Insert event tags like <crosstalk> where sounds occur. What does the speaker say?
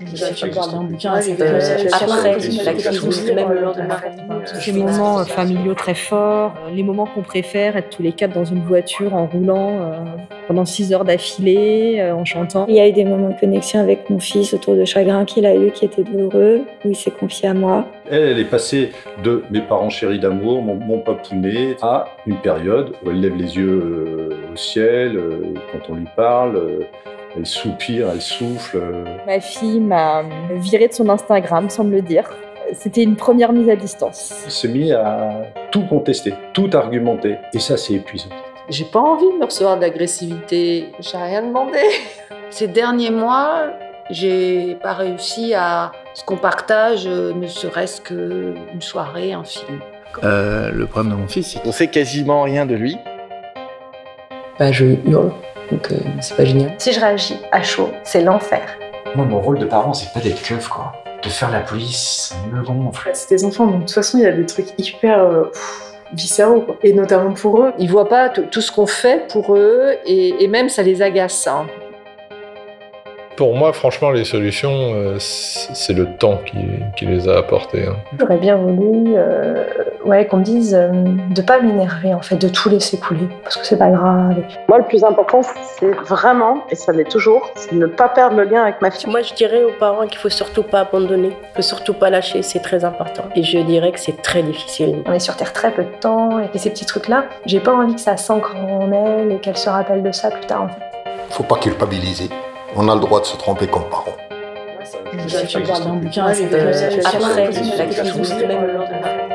Je bouquin Euh, après la crise, même le lendemain. Des moments euh, familiaux très forts, euh, les moments qu'on préfère, être tous les quatre dans une voiture en roulant euh, pendant six heures d'affilée, euh, en chantant. Il y a eu des moments de connexion avec mon fils autour de chagrin qu'il a eu qui étaient douloureux, où il s'est confié à moi. Elle, elle est passée de mes parents chéris d'amour, mon, mon papounet, à une période où elle lève les yeux euh, au ciel euh, quand on lui parle, euh, elle soupire, elle souffle. euh. Ma fille m'a viré de son Instagram, sans me le dire. C'était une première mise à distance. Elle s'est mis à tout contester, tout argumenter. Et ça, c'est épuisant. J'ai pas envie de me recevoir de l'agressivité. J'ai rien demandé. <laughs> Ces derniers mois, j'ai pas réussi à ce qu'on partage, euh, ne serait-ce qu'une soirée, un film. Euh, le problème de mon fils, c'est On sait quasiment rien de lui. Bah, je hurle, donc euh, c'est pas génial. Si je réagis à chaud, c'est l'enfer. Moi, mon rôle de parent, c'est pas d'être keuf, quoi. De faire la police, ça me gonfle. C'est des enfants, donc de toute façon, il y a des trucs hyper euh, pff, viscéraux, quoi. Et notamment pour eux. Ils voient pas tout tout ce qu'on fait pour eux et, et même ça les agace. hein. Pour moi, franchement, les solutions, euh, c'est le temps qui, qui les a apportées. hein. J'aurais bien voulu euh, ouais, qu'on me dise euh, de pas m'énerver, en fait, de tout laisser couler, parce que c'est pas grave. Moi, le plus important, c'est vraiment, et ça l'est toujours, c'est ne pas perdre le lien avec ma fille. Moi, je dirais aux parents qu'il faut surtout pas abandonner, qu'il faut surtout pas lâcher, c'est très important. Et je dirais que c'est très difficile. On est sur Terre très peu de temps, et ces petits trucs-là, j'ai pas envie que ça s'ancre en elle et qu'elle se rappelle de ça plus tard, en fait. Faut pas culpabiliser. On a le droit de se tromper comme parents. Je bouquin après la crise, même.